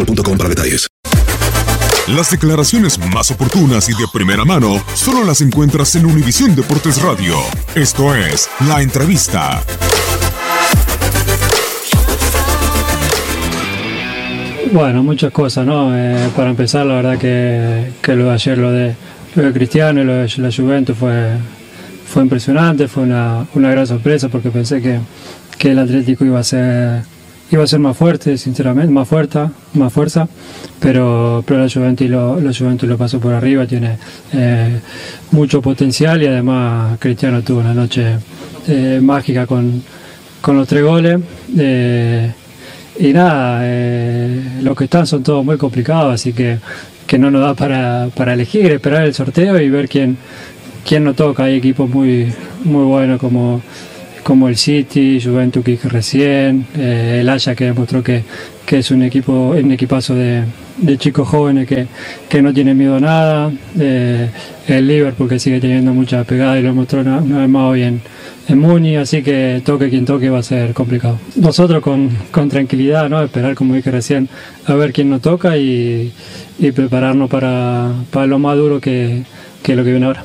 boostmobile.com para detalles. Las declaraciones más oportunas y de primera mano solo las encuentras en Univisión Deportes Radio. Esto es La Entrevista. Bueno, muchas cosas, ¿no? Eh, para empezar, la verdad que, que lo de ayer, lo de, lo de Cristiano y lo de la Juventus fue, fue impresionante, fue una, una gran sorpresa porque pensé que, que el Atlético iba a ser iba a ser más fuerte, sinceramente, más fuerte, más fuerza, pero, pero la Juventus lo, la Juventus lo pasó por arriba, tiene eh, mucho potencial y además Cristiano tuvo una noche eh, mágica con, con los tres goles. eh, y nada, los que están son todos muy complicados, así que, que no nos da para, para elegir, esperar el sorteo y ver quién, quién nos toca. Hay equipos muy, muy buenos como, como el City, Juventus que recién, eh, el Haya que demostró que, que es un equipo, un equipazo de, de chicos jóvenes que, que no tienen miedo a nada, eh, el Liverpool que sigue teniendo mucha pegada y lo mostró una, vez más hoy en, en Muni, así que toque quien toque va a ser complicado. Nosotros con, con tranquilidad, ¿no? esperar como dije recién, a ver quién nos toca y, y prepararnos para, para lo más duro que, que lo que viene ahora.